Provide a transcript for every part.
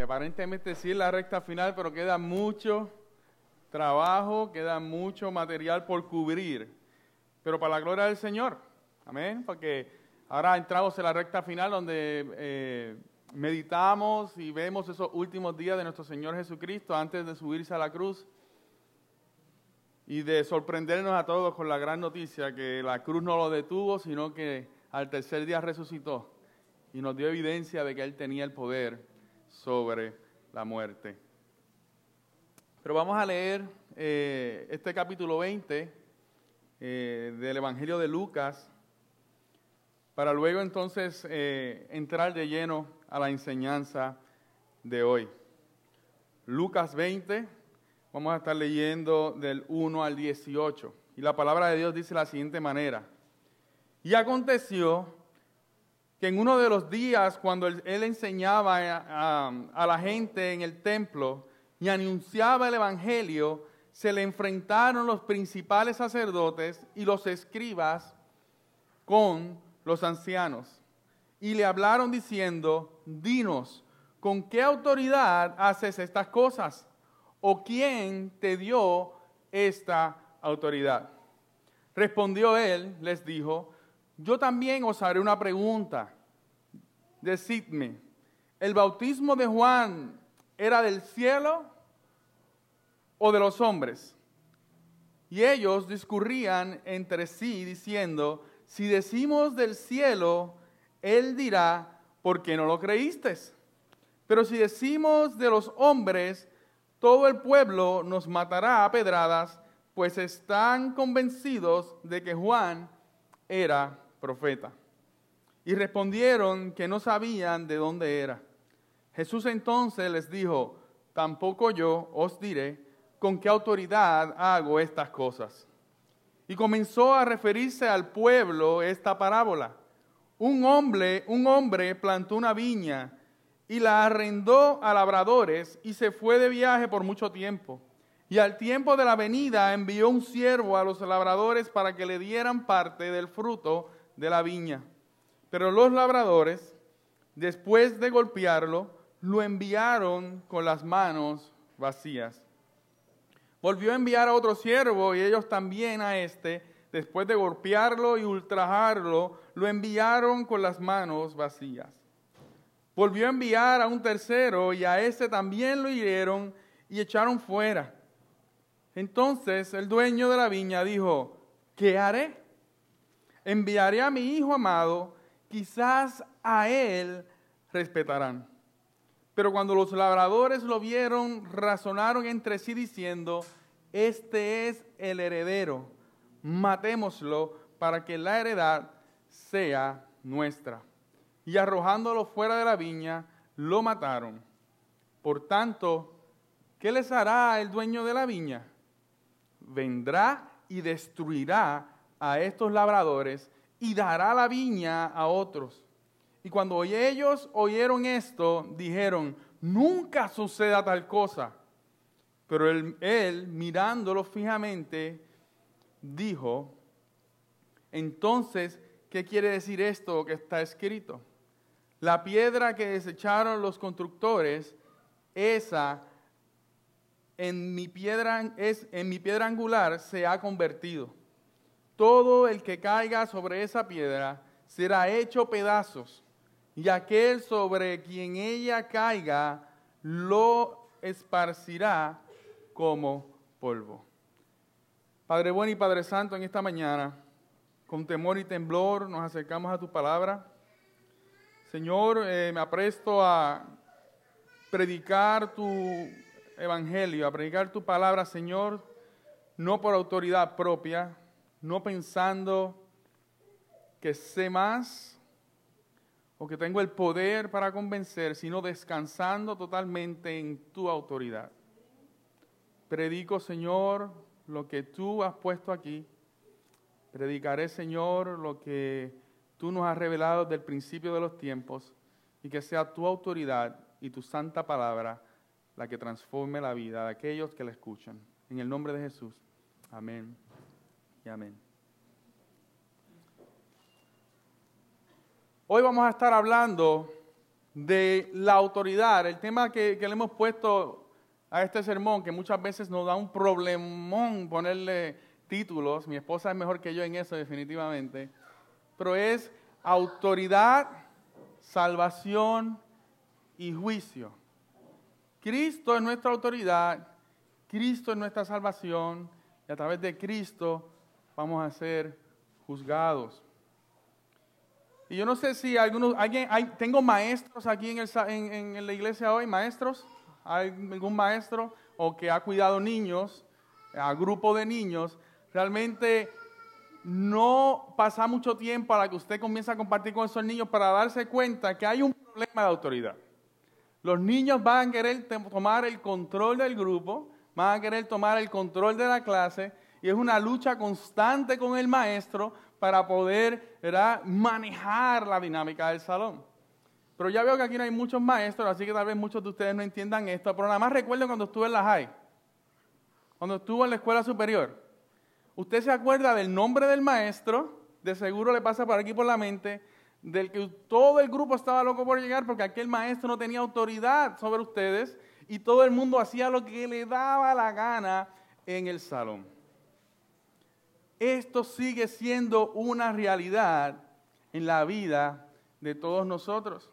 aparentemente sí es la recta final, pero queda mucho trabajo, queda mucho material por cubrir. Pero para la gloria del Señor, amén, porque ahora entramos en la recta final donde eh, meditamos y vemos esos últimos días de nuestro Señor Jesucristo antes de subirse a la cruz y de sorprendernos a todos con la gran noticia que la cruz no lo detuvo, sino que al tercer día resucitó y nos dio evidencia de que Él tenía el poder sobre la muerte. Pero vamos a leer eh, este capítulo 20 eh, del Evangelio de Lucas para luego entonces eh, entrar de lleno a la enseñanza de hoy. Lucas 20, vamos a estar leyendo del 1 al 18. Y la palabra de Dios dice la siguiente manera. Y aconteció que en uno de los días cuando él, enseñaba a, a, la gente en el templo y anunciaba el Evangelio, se le enfrentaron los principales sacerdotes y los escribas con los ancianos y le hablaron diciendo, dinos, ¿con qué autoridad haces estas cosas? ¿O quién te dio esta autoridad? Respondió él, les dijo, yo también os haré una pregunta. Decidme, ¿el bautismo de Juan era del cielo o de los hombres? Y ellos discurrían entre sí diciendo, si decimos del cielo, él dirá, ¿por qué no lo creíste? Pero si decimos de los hombres, todo el pueblo nos matará a pedradas, pues están convencidos de que Juan era profeta. Y respondieron que no sabían de dónde era. Jesús entonces les dijo, tampoco yo os diré con qué autoridad hago estas cosas. Y comenzó a referirse al pueblo esta parábola. Un hombre, un hombre plantó una viña y la arrendó a labradores y se fue de viaje por mucho tiempo. Y al tiempo de la venida envió un siervo a los labradores para que le dieran parte del fruto de la viña. Pero los labradores, después de golpearlo, lo enviaron con las manos vacías. Volvió a enviar a otro siervo y ellos también a este, después de golpearlo y ultrajarlo, lo enviaron con las manos vacías. Volvió a enviar a un tercero y a ese también lo hirieron y echaron fuera. Entonces el dueño de la viña dijo, ¿qué haré? Enviaré a mi hijo amado, quizás a él respetarán. Pero cuando los labradores lo vieron, razonaron entre sí diciendo, este es el heredero, matémoslo para que la heredad sea nuestra. Y arrojándolo fuera de la viña, lo mataron. Por tanto, ¿qué les hará el dueño de la viña? Vendrá y destruirá a estos labradores y dará la viña a otros. Y cuando ellos oyeron esto, dijeron, nunca suceda tal cosa. Pero él, él, mirándolo fijamente, dijo, entonces, ¿qué quiere decir esto que está escrito? La piedra que desecharon los constructores, esa en mi piedra, es, en mi piedra angular se ha convertido todo el que caiga sobre esa piedra será hecho pedazos, y aquel sobre quien ella caiga lo esparcirá como polvo. Padre bueno y Padre Santo, en esta mañana, con temor y temblor, nos acercamos a tu palabra. Señor, eh, me apresto a predicar tu evangelio, a predicar tu palabra, Señor, no por autoridad propia, no pensando que sé más o que tengo el poder para convencer, sino descansando totalmente en tu autoridad. Predico, Señor, lo que tú has puesto aquí. Predicaré, Señor, lo que tú nos has revelado desde el principio de los tiempos y que sea tu autoridad y tu santa palabra la que transforme la vida de aquellos que la escuchan. En el nombre de Jesús. Amén amén. Hoy vamos a estar hablando de la autoridad, el tema que, le hemos puesto a este sermón, que muchas veces nos da un problemón ponerle títulos, mi esposa es mejor que yo en eso definitivamente, pero es autoridad, salvación y juicio. Cristo es nuestra autoridad, Cristo es nuestra salvación y a través de Cristo vamos a ser juzgados. Y yo no sé si algunos, hay, tengo maestros aquí en, en, la iglesia hoy, maestros, hay algún maestro o que ha cuidado niños, a grupo de niños, realmente no pasa mucho tiempo a la que usted comienza a compartir con esos niños para darse cuenta que hay un problema de autoridad. Los niños van a querer tomar el control del grupo, van a querer tomar el control de la clase y es una lucha constante con el maestro para poder manejar la dinámica del salón. Pero ya veo que aquí no hay muchos maestros, así que tal vez muchos de ustedes no entiendan esto, pero nada más recuerdo cuando estuve en la high, cuando estuve en la escuela superior. Usted se acuerda del nombre del maestro, de seguro le pasa por aquí por la mente, del que todo el grupo estaba loco por llegar porque aquel maestro no tenía autoridad sobre ustedes y todo el mundo hacía lo que le daba la gana en el salón esto sigue siendo una realidad en la vida de todos nosotros.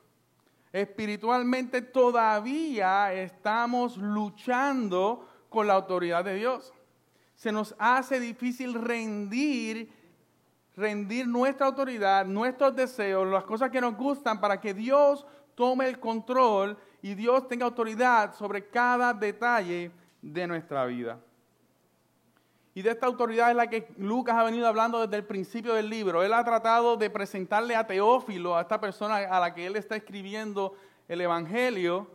Espiritualmente todavía estamos luchando con la autoridad de Dios. Se nos hace difícil rendir, rendir nuestra autoridad, nuestros deseos, las cosas que nos gustan para que Dios tome el control y Dios tenga autoridad sobre cada detalle de nuestra vida. Y de esta autoridad es la que Lucas ha venido hablando desde el principio del libro. Él ha tratado de presentarle a Teófilo, a esta persona a la que él está escribiendo el Evangelio,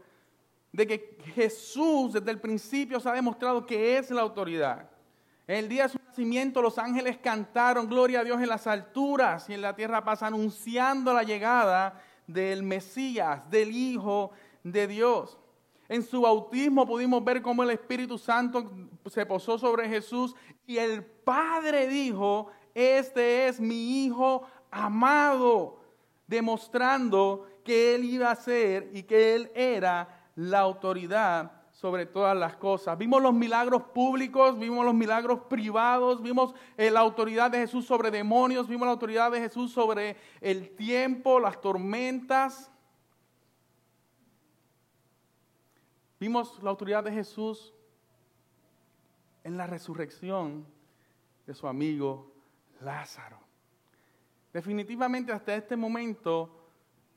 de que Jesús desde el principio se ha demostrado que es la autoridad. En el día de su nacimiento los ángeles cantaron gloria a Dios en las alturas y en la tierra paz anunciando la llegada del Mesías, del Hijo de Dios. En su bautismo pudimos ver cómo el Espíritu Santo se posó sobre Jesús y el Padre dijo, este es mi Hijo amado, demostrando que Él iba a ser y que Él era la autoridad sobre todas las cosas. Vimos los milagros públicos, vimos los milagros privados, vimos eh, la autoridad de Jesús sobre demonios, vimos la autoridad de Jesús sobre el tiempo, las tormentas. Vimos la autoridad de Jesús en la resurrección de su amigo Lázaro. Definitivamente hasta este momento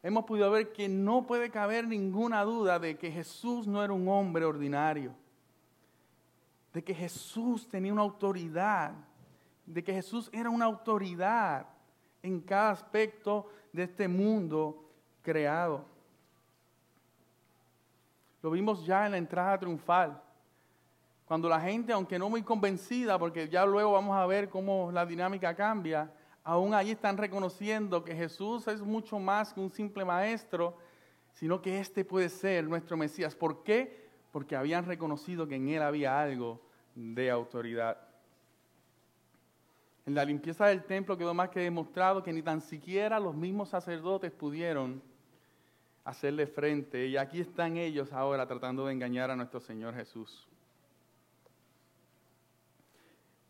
hemos podido ver que no puede caber ninguna duda de que Jesús no era un hombre ordinario, de que Jesús tenía una autoridad, de que Jesús era una autoridad en cada aspecto de este mundo creado. Lo vimos ya en la entrada triunfal. Cuando la gente, aunque no muy convencida, porque ya luego vamos a ver cómo la dinámica cambia, aún allí están reconociendo que Jesús es mucho más que un simple maestro, sino que este puede ser nuestro Mesías. ¿Por qué? Porque habían reconocido que en él había algo de autoridad. En la limpieza del templo quedó más que demostrado que ni tan siquiera los mismos sacerdotes pudieron hacerle frente. Y aquí están ellos ahora tratando de engañar a nuestro Señor Jesús.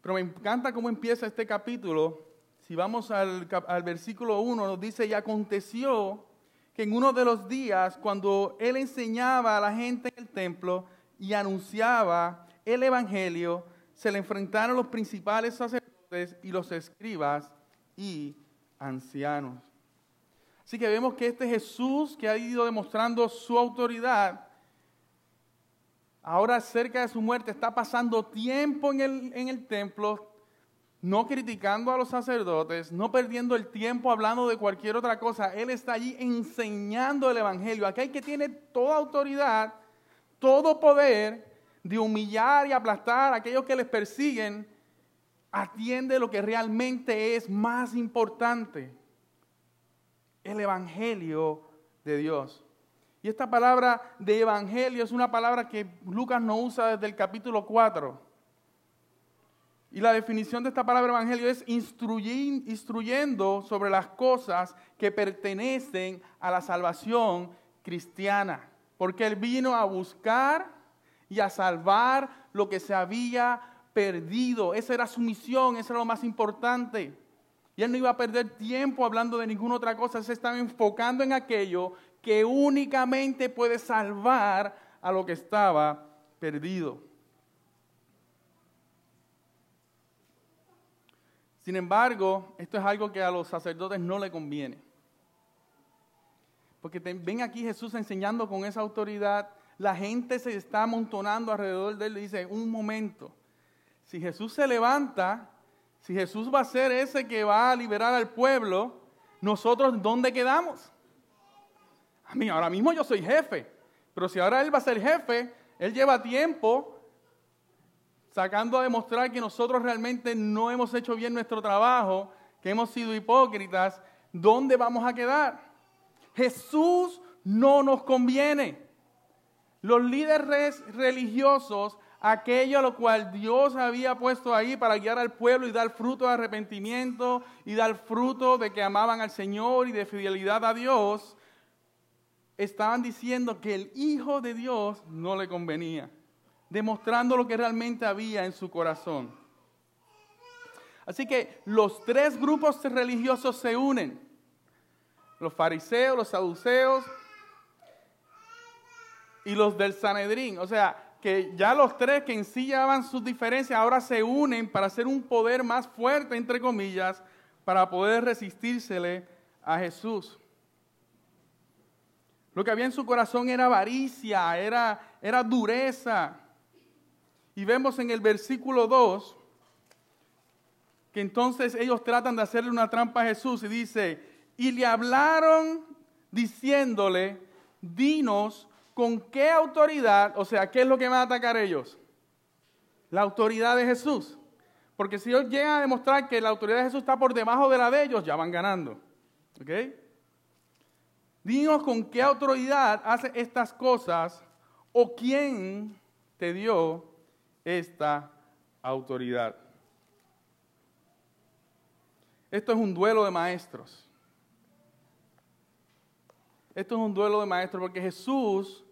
Pero me encanta cómo empieza este capítulo. Si vamos al, al versículo 1, nos dice, y aconteció que en uno de los días, cuando él enseñaba a la gente en el templo y anunciaba el Evangelio, se le enfrentaron los principales sacerdotes y los escribas y ancianos. Así que vemos que este Jesús que ha ido demostrando su autoridad, ahora cerca de su muerte está pasando tiempo en el, en el templo, no criticando a los sacerdotes, no perdiendo el tiempo hablando de cualquier otra cosa. Él está allí enseñando el Evangelio. Aquel que tiene toda autoridad, todo poder de humillar y aplastar a aquellos que les persiguen, atiende lo que realmente es más importante el Evangelio de Dios. Y esta palabra de Evangelio es una palabra que Lucas no usa desde el capítulo 4. Y la definición de esta palabra Evangelio es instruyendo sobre las cosas que pertenecen a la salvación cristiana, porque Él vino a buscar y a salvar lo que se había perdido. Esa era su misión, eso era lo más importante. Y Él no iba a perder tiempo hablando de ninguna otra cosa, se estaba enfocando en aquello que únicamente puede salvar a lo que estaba perdido. Sin embargo, esto es algo que a los sacerdotes no le conviene. Porque ven aquí Jesús enseñando con esa autoridad, la gente se está amontonando alrededor de él dice, un momento, si Jesús se levanta, si Jesús va a ser ese que va a liberar al pueblo, nosotros ¿dónde quedamos? A mí, ahora mismo yo soy jefe, pero si ahora él va a ser jefe, él lleva tiempo sacando a demostrar que nosotros realmente no hemos hecho bien nuestro trabajo, que hemos sido hipócritas, ¿dónde vamos a quedar? Jesús no nos conviene. Los líderes religiosos, aquello a lo cual Dios había puesto ahí para guiar al pueblo y dar fruto de arrepentimiento y dar fruto de que amaban al Señor y de fidelidad a Dios, estaban diciendo que el Hijo de Dios no le convenía demostrando lo que realmente había en su corazón. Así que los tres grupos religiosos se unen. Los fariseos, los saduceos y los del Sanedrín. O sea, que ya los tres que en sí llevaban sus diferencias ahora se unen para hacer un poder más fuerte, entre comillas, para poder resistírsele a Jesús. Lo que había en su corazón era avaricia, era, era dureza. Y vemos en el versículo 2 que entonces ellos tratan de hacerle una trampa a Jesús y dice, y le hablaron diciéndole, dinos con qué autoridad, o sea, ¿qué es lo que van a atacar ellos? La autoridad de Jesús. Porque si ellos llegan a demostrar que la autoridad de Jesús está por debajo de la de ellos, ya van ganando. ¿Ok? Dinos con qué autoridad hace estas cosas o quién te dio esta autoridad. Esto es un duelo de maestros. Esto es un duelo de maestros porque Jesús,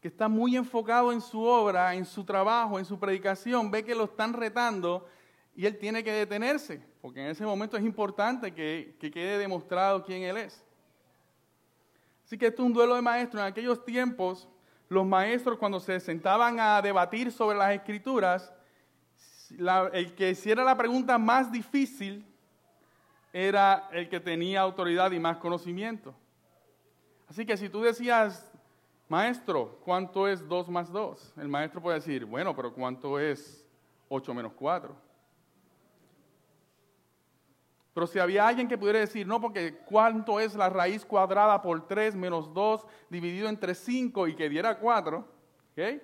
que está muy enfocado en su obra, en su trabajo, en su predicación, ve que lo están retando y él tiene que detenerse, porque en ese momento es importante que, que quede demostrado quién él es. Así que esto es un duelo de maestros. En aquellos tiempos, los maestros cuando se sentaban a debatir sobre las escrituras, el que hiciera la pregunta más difícil era el que tenía autoridad y más conocimiento. Así que si tú decías, maestro, ¿cuánto es 2 más 2? El maestro puede decir, bueno, pero ¿cuánto es 8 menos 4? Pero si había alguien que pudiera decir, no, porque cuánto es la raíz cuadrada por 3 menos 2 dividido entre 5 y que diera 4, ¿ok?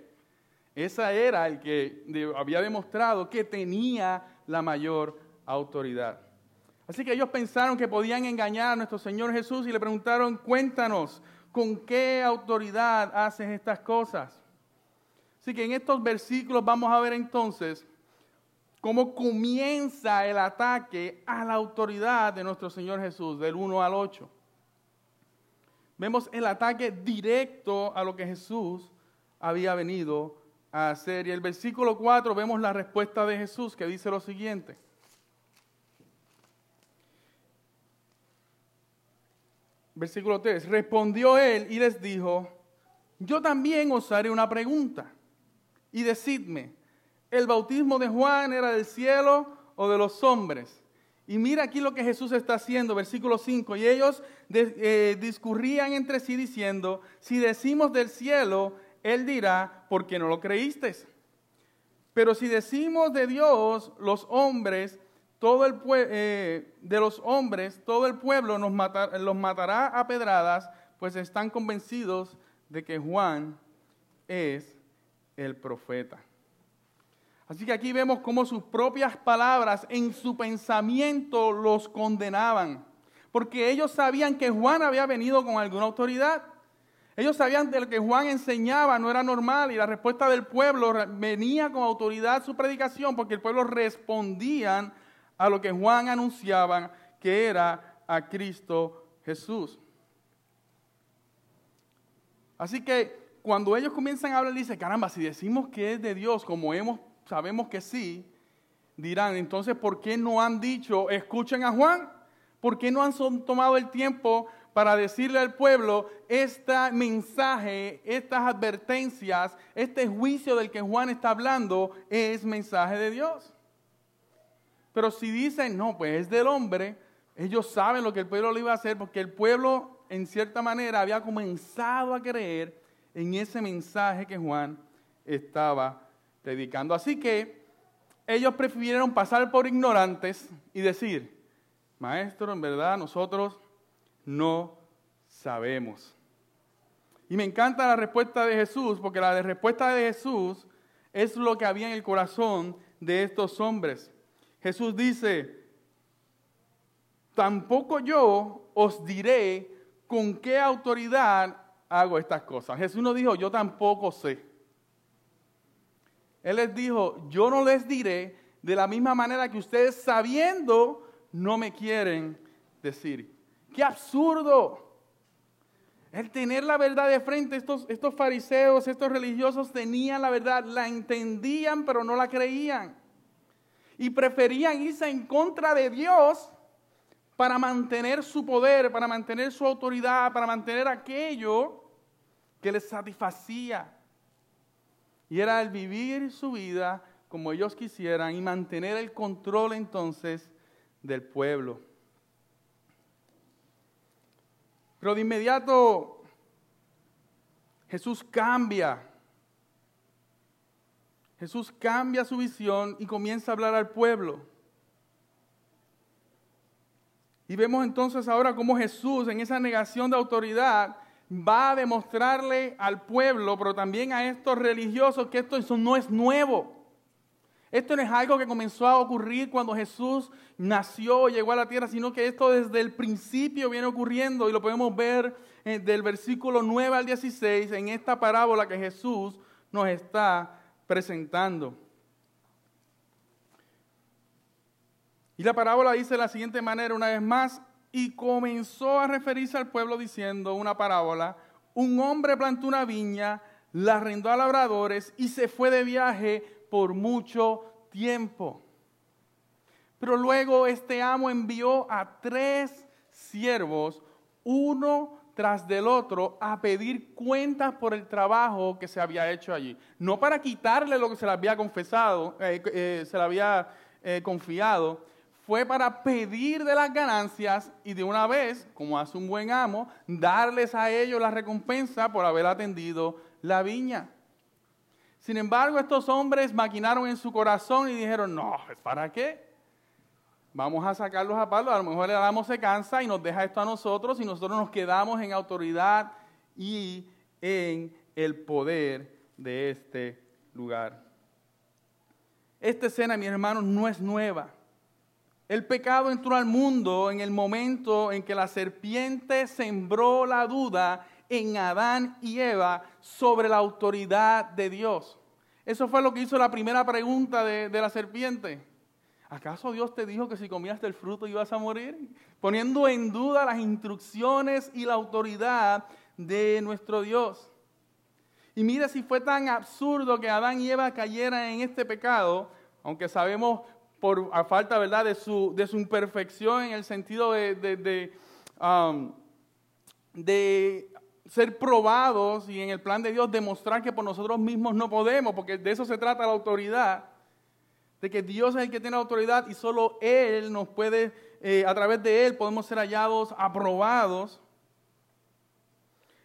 Esa era el que había demostrado que tenía la mayor autoridad. Así que ellos pensaron que podían engañar a nuestro Señor Jesús y le preguntaron, cuéntanos, ¿con qué autoridad haces estas cosas? Así que en estos versículos vamos a ver entonces cómo comienza el ataque a la autoridad de nuestro Señor Jesús, del 1 al 8. Vemos el ataque directo a lo que Jesús había venido a hacer. Y el versículo 4 vemos la respuesta de Jesús que dice lo siguiente. Versículo 3. Respondió él y les dijo, yo también os haré una pregunta y decidme, el bautismo de Juan era del cielo o de los hombres. Y mira aquí lo que Jesús está haciendo, versículo 5. Y ellos eh, discurrían entre sí diciendo, si decimos del cielo, Él dirá, ¿por qué no lo creíste? Pero si decimos de Dios, los hombres, todo el eh, de los hombres, todo el pueblo nos los matará a pedradas, pues están convencidos de que Juan es el profeta. Así que aquí vemos cómo sus propias palabras en su pensamiento los condenaban. Porque ellos sabían que Juan había venido con alguna autoridad. Ellos sabían que lo que Juan enseñaba no era normal y la respuesta del pueblo venía con autoridad su predicación porque el pueblo respondían a lo que Juan anunciaba que era a Cristo Jesús. Así que cuando ellos comienzan a hablar, dice, caramba, si decimos que es de Dios, como hemos, sabemos que sí, dirán, entonces, ¿por qué no han dicho, escuchen a Juan? ¿Por qué no han tomado el tiempo para decirle al pueblo este mensaje, estas advertencias, este juicio del que Juan está hablando es mensaje de Dios? Pero si dicen, no, pues es del hombre, ellos saben lo que el pueblo le iba a hacer porque el pueblo, en cierta manera, había comenzado a creer en ese mensaje que Juan estaba predicando. Así que ellos prefirieron pasar por ignorantes y decir, maestro, en verdad nosotros no sabemos. Y me encanta la respuesta de Jesús, porque la respuesta de Jesús es lo que había en el corazón de estos hombres. Jesús dice, tampoco yo os diré con qué autoridad hago estas cosas. Jesús no dijo, yo tampoco sé. Él les dijo, yo no les diré de la misma manera que ustedes sabiendo no me quieren decir. ¡Qué absurdo! El tener la verdad de frente, estos, estos fariseos, estos religiosos tenían la verdad, la entendían pero no la creían. Y preferían irse en contra de Dios para mantener su poder, para mantener su autoridad, para mantener aquello que les satisfacía. Y era el vivir su vida como ellos quisieran y mantener el control entonces del pueblo. Pero de inmediato Jesús cambia. Jesús cambia su visión y comienza a hablar al pueblo. Y vemos entonces ahora cómo Jesús en esa negación de autoridad va a demostrarle al pueblo, pero también a estos religiosos, que esto no es nuevo. Esto no es algo que comenzó a ocurrir cuando Jesús nació, llegó a la tierra, sino que esto desde el principio viene ocurriendo y lo podemos ver eh, del versículo 9 al 16 en esta parábola que Jesús nos está presentando. Y la parábola dice de la siguiente manera, una vez más, y comenzó a referirse al pueblo diciendo una parábola, un hombre plantó una viña, la arrendó a labradores y se fue de viaje por mucho tiempo. Pero luego este amo envió a tres siervos, uno tras del otro, a pedir cuentas por el trabajo que se había hecho allí. No para quitarle lo que se le había confesado, eh, eh, se le había eh, confiado, fue para pedir de las ganancias y de una vez, como hace un buen amo, darles a ellos la recompensa por haber atendido la viña. Sin embargo, estos hombres maquinaron en su corazón y dijeron, no, ¿para qué? Vamos a sacarlos a palo, a lo mejor el amo se cansa y nos deja esto a nosotros y nosotros nos quedamos en autoridad y en el poder de este lugar. Esta escena, mis hermanos, no es nueva. El pecado entró al mundo en el momento en que la serpiente sembró la duda en Adán y Eva sobre la autoridad de Dios. Eso fue lo que hizo la primera pregunta de, la serpiente. ¿Acaso Dios te dijo que si comías del fruto ibas a morir? Poniendo en duda las instrucciones y la autoridad de nuestro Dios. Y mire si fue tan absurdo que Adán y Eva cayeran en este pecado, aunque sabemos por a falta, ¿verdad?, de su, de su imperfección en el sentido de, de, um, de, ser probados y en el plan de Dios demostrar que por nosotros mismos no podemos, porque de eso se trata la autoridad, de que Dios es el que tiene autoridad y solo Él nos puede, eh, a través de Él podemos ser hallados, aprobados.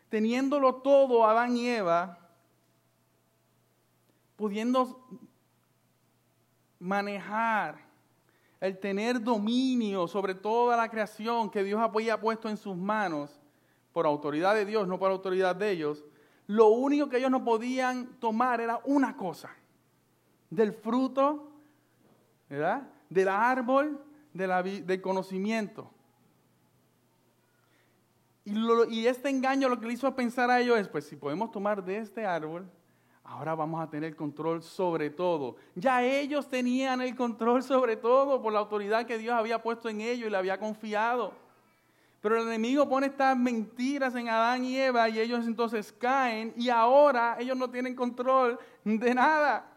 Teniéndolo todo Adán y Eva, pudiendo manejar, el tener dominio sobre toda la creación que Dios había puesto en sus manos, por autoridad de Dios, no por autoridad de ellos, lo único que ellos no podían tomar era una cosa, del fruto, ¿verdad? Del árbol de la, del conocimiento. Y, este engaño lo que le hizo pensar a ellos es, pues si podemos tomar de este árbol, Ahora vamos a tener control sobre todo. Ya ellos tenían el control sobre todo por la autoridad que Dios había puesto en ellos y le había confiado. Pero el enemigo pone estas mentiras en Adán y Eva y ellos entonces caen y ahora ellos no tienen control de nada.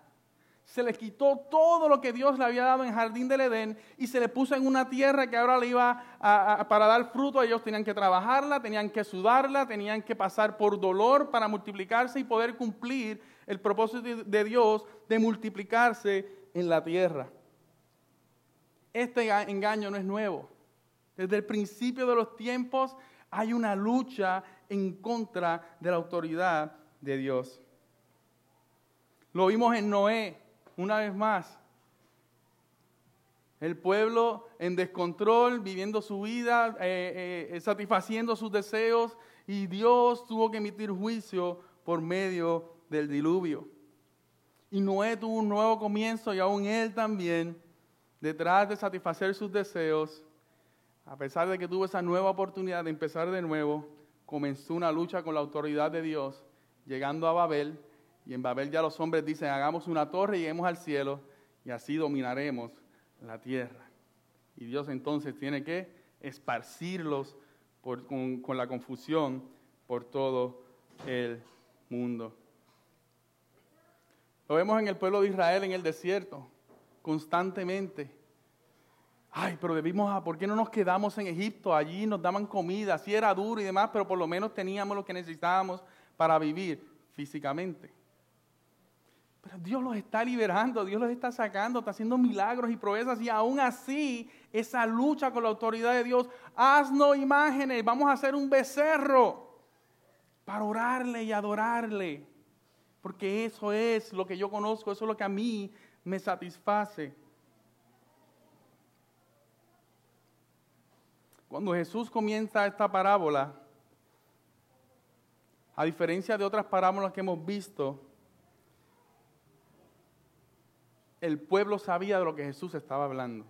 Se les quitó todo lo que Dios le había dado en el jardín del Edén y se le puso en una tierra que ahora le iba a, para dar fruto. Ellos tenían que trabajarla, tenían que sudarla, tenían que pasar por dolor para multiplicarse y poder cumplir el propósito de Dios de multiplicarse en la tierra. Este engaño no es nuevo. Desde el principio de los tiempos hay una lucha en contra de la autoridad de Dios. Lo vimos en Noé, una vez más. El pueblo en descontrol, viviendo su vida, eh, eh, satisfaciendo sus deseos, y Dios tuvo que emitir juicio por medio del diluvio. Y Noé tuvo un nuevo comienzo y aún él también, detrás de satisfacer sus deseos, a pesar de que tuvo esa nueva oportunidad de empezar de nuevo, comenzó una lucha con la autoridad de Dios, llegando a Babel. Y en Babel ya los hombres dicen, hagamos una torre y lleguemos al cielo y así dominaremos la tierra. Y Dios entonces tiene que esparcirlos con, con la confusión por todo el mundo. Lo vemos en el pueblo de Israel en el desierto, constantemente Ay, pero debimos, ¿por qué no nos quedamos en Egipto? Allí nos daban comida, sí era duro y demás, pero por lo menos teníamos lo que necesitábamos para vivir físicamente. Pero Dios los está liberando, Dios los está sacando, está haciendo milagros y proezas y aún así esa lucha con la autoridad de Dios, haznos imágenes, vamos a hacer un becerro para orarle y adorarle, porque eso es lo que yo conozco, eso es lo que a mí me satisface. Cuando Jesús comienza esta parábola, a diferencia de otras parábolas que hemos visto, el pueblo sabía de lo que Jesús estaba hablando.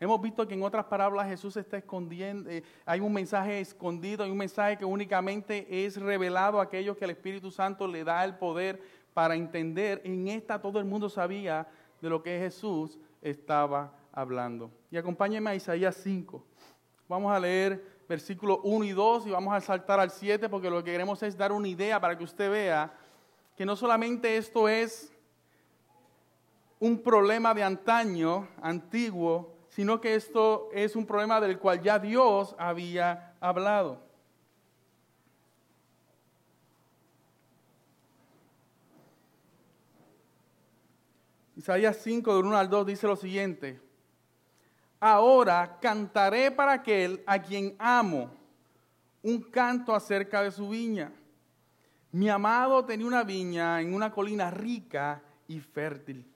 Hemos visto que en otras parábolas Jesús está escondiendo, eh, hay un mensaje escondido, hay un mensaje que únicamente es revelado a aquellos que el Espíritu Santo le da el poder para entender. En esta todo el mundo sabía de lo que Jesús estaba hablando. Y acompáñenme a Isaías 5. Vamos a leer versículos 1 y 2 y vamos a saltar al 7 porque lo que queremos es dar una idea para que usted vea que no solamente esto es un problema de antaño, antiguo, sino que esto es un problema del cual ya Dios había hablado. Isaías 5, del 1 al 2 dice lo siguiente. Ahora cantaré para aquel a quien amo un canto acerca de su viña. Mi amado tenía una viña en una colina rica y fértil.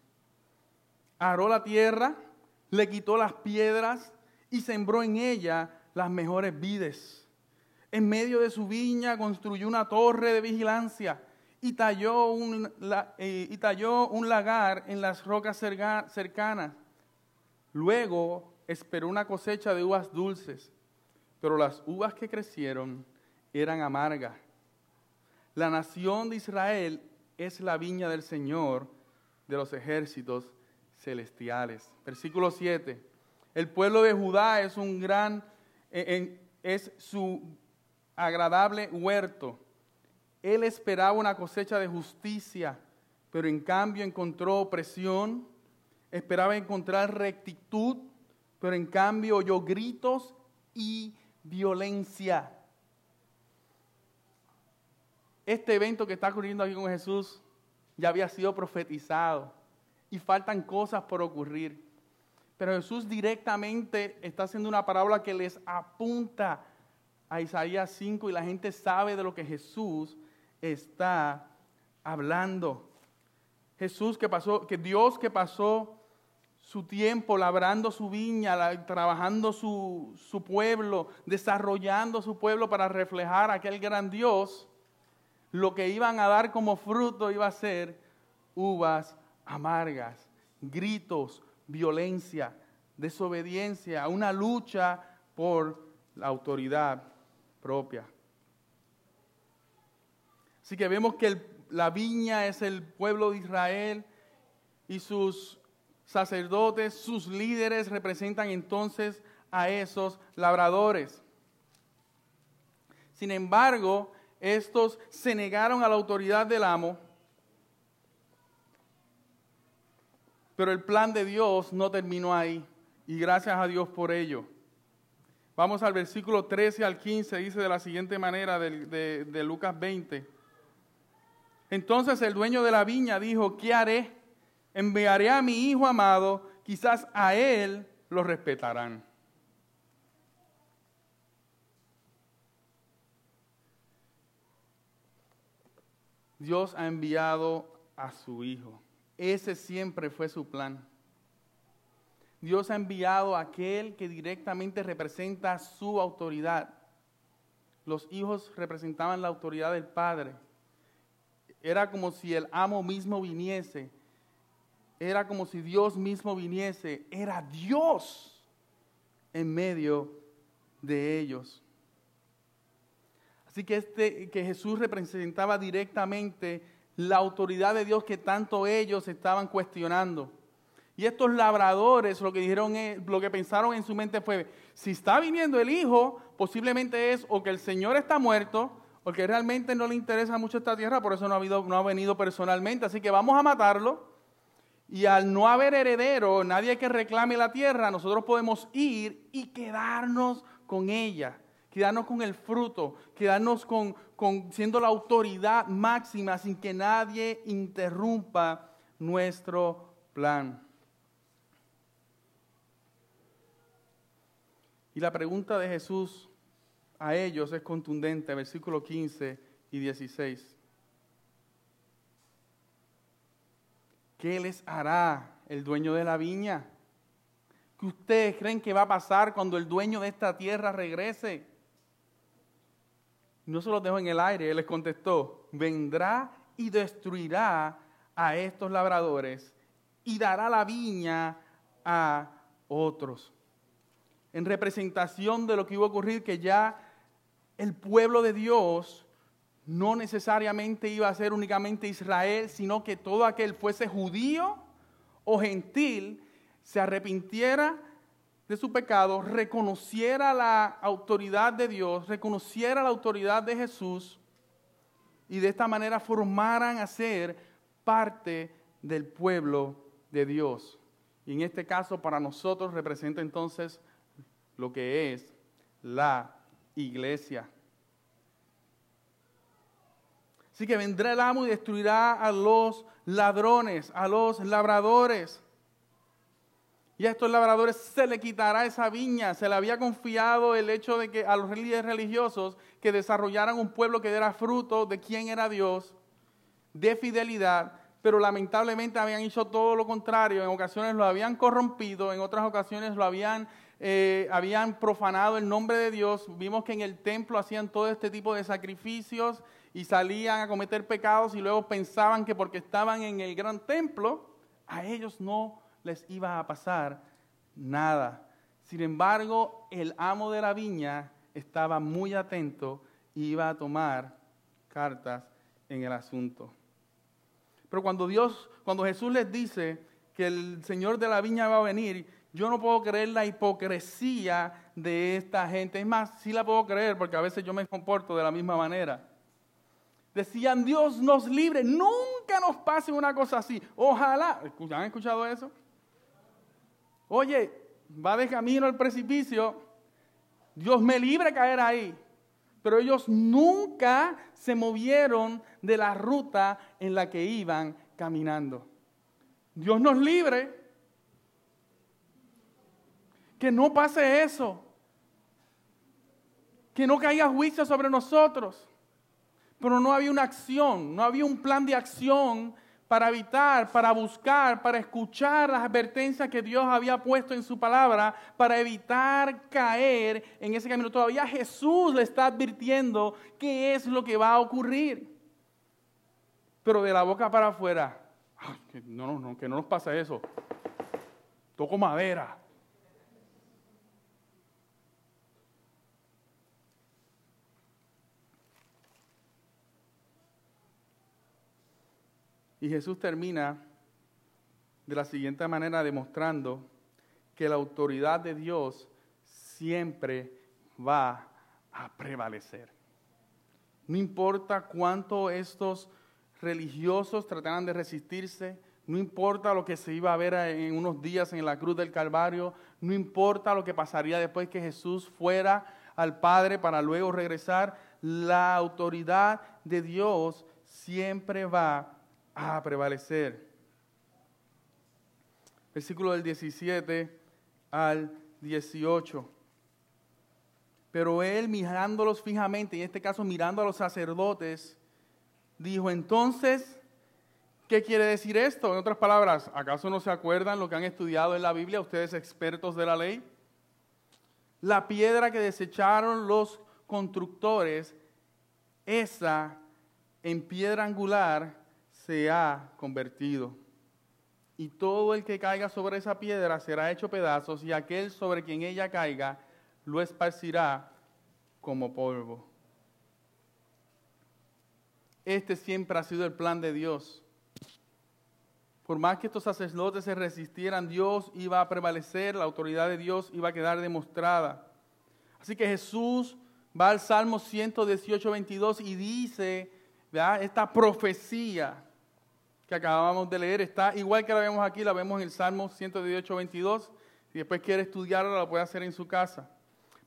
Aró la tierra, le quitó las piedras y sembró en ella las mejores vides. En medio de su viña construyó una torre de vigilancia y talló un, eh, y talló un lagar en las rocas cercanas. Luego esperó una cosecha de uvas dulces, pero las uvas que crecieron eran amargas. La nación de Israel es la viña del Señor de los ejércitos celestiales. Versículo 7. El pueblo de Judá es un gran, es su agradable huerto. Él esperaba una cosecha de justicia, pero en cambio encontró opresión, esperaba encontrar rectitud, pero en cambio oyó gritos y violencia. Este evento que está ocurriendo aquí con Jesús ya había sido profetizado y faltan cosas por ocurrir. Pero Jesús directamente está haciendo una parábola que les apunta a Isaías 5 y la gente sabe de lo que Jesús está hablando. Jesús que pasó, que Dios que pasó su tiempo labrando su viña, trabajando su, su, pueblo, desarrollando su pueblo para reflejar a aquel gran Dios, lo que iban a dar como fruto iba a ser uvas amargas, gritos, violencia, desobediencia, una lucha por la autoridad propia. Así que vemos que la viña es el pueblo de Israel y sus sacerdotes, sus líderes representan entonces a esos labradores. Sin embargo, estos se negaron a la autoridad del amo, pero el plan de Dios no terminó ahí, y gracias a Dios por ello. Vamos al versículo 13 al 15, dice de la siguiente manera de, de Lucas 20. Entonces el dueño de la viña dijo, ¿qué haré? Enviaré a mi hijo amado, quizás a él lo respetarán. Dios ha enviado a su Hijo. Ese siempre fue su plan. Dios ha enviado a aquel que directamente representa su autoridad. Los hijos representaban la autoridad del Padre. Era como si el amo mismo viniese. Era como si Dios mismo viniese. Era Dios en medio de ellos. Así que, este, que Jesús representaba directamente la autoridad de Dios que tanto ellos estaban cuestionando. Y estos labradores lo que dijeron, lo que pensaron en su mente fue, si está viniendo el Hijo, posiblemente es o que el Señor está muerto, o que realmente no le interesa mucho esta tierra, por eso no ha, habido, no ha venido personalmente. Así que vamos a matarlo. Y al no haber heredero, nadie que reclame la tierra, nosotros podemos ir y quedarnos con ella quedarnos con el fruto, quedarnos con, siendo la autoridad máxima sin que nadie interrumpa nuestro plan. Y la pregunta de Jesús a ellos es contundente, versículo 15 y 16. ¿Qué les hará el dueño de la viña? ¿Qué ustedes creen que va a pasar cuando el dueño de esta tierra regrese? No se los dejó en el aire, él les contestó, vendrá y destruirá a estos labradores y dará la viña a otros. En representación de lo que iba a ocurrir, que ya el pueblo de Dios no necesariamente iba a ser únicamente Israel, sino que todo aquel fuese judío o gentil, se arrepintiera de su pecado, reconociera la autoridad de Dios, reconociera la autoridad de Jesús y de esta manera formaran a ser parte del pueblo de Dios. Y en este caso para nosotros representa entonces lo que es la iglesia. Así que vendrá el amo y destruirá a los ladrones, a los labradores. Y a estos labradores se le quitará esa viña. Se le había confiado el hecho de que a los líderes religiosos que desarrollaran un pueblo que diera fruto de quién era Dios, de fidelidad, pero lamentablemente habían hecho todo lo contrario. En ocasiones lo habían corrompido, en otras ocasiones lo habían, eh, habían profanado el nombre de Dios. Vimos que en el templo hacían todo este tipo de sacrificios y salían a cometer pecados y luego pensaban que porque estaban en el gran templo, a ellos no les iba a pasar nada. Sin embargo, el amo de la viña estaba muy atento y iba a tomar cartas en el asunto. Pero cuando Dios, cuando Jesús les dice que el Señor de la viña va a venir, yo no puedo creer la hipocresía de esta gente. Es más, sí la puedo creer porque a veces yo me comporto de la misma manera. Decían, Dios nos libre, nunca nos pase una cosa así. Ojalá, ¿han escuchado eso? Oye, va de camino al precipicio, Dios me libre de caer ahí. Pero ellos nunca se movieron de la ruta en la que iban caminando. Dios nos libre. Que no pase eso. Que no caiga juicio sobre nosotros. Pero no había una acción, no había un plan de acción para evitar, para buscar, para escuchar las advertencias que Dios había puesto en su palabra, para evitar caer en ese camino. Todavía Jesús le está advirtiendo qué es lo que va a ocurrir. Pero de la boca para afuera, no, no, que no nos pase eso. Toco madera. Y Jesús termina de la siguiente manera demostrando que la autoridad de Dios siempre va a prevalecer. No importa cuánto estos religiosos trataran de resistirse, no importa lo que se iba a ver en unos días en la cruz del Calvario, no importa lo que pasaría después que Jesús fuera al Padre para luego regresar, la autoridad de Dios siempre va a prevalecer. Versículo del 17 al 18. Pero él mirándolos fijamente, en este caso mirando a los sacerdotes, dijo, entonces, ¿qué quiere decir esto? En otras palabras, ¿acaso no se acuerdan lo que han estudiado en la Biblia, ustedes expertos de la ley? La piedra que desecharon los constructores, esa en piedra angular se ha convertido. Y todo el que caiga sobre esa piedra será hecho pedazos y aquel sobre quien ella caiga lo esparcirá como polvo. Este siempre ha sido el plan de Dios. Por más que estos sacerdotes se resistieran, Dios iba a prevalecer, la autoridad de Dios iba a quedar demostrada. Así que Jesús va al Salmo 118, 22 y dice, esta profecía acabamos de leer está igual que la vemos aquí, la vemos en el Salmo 118, 22. Si después quiere estudiarla, la puede hacer en su casa.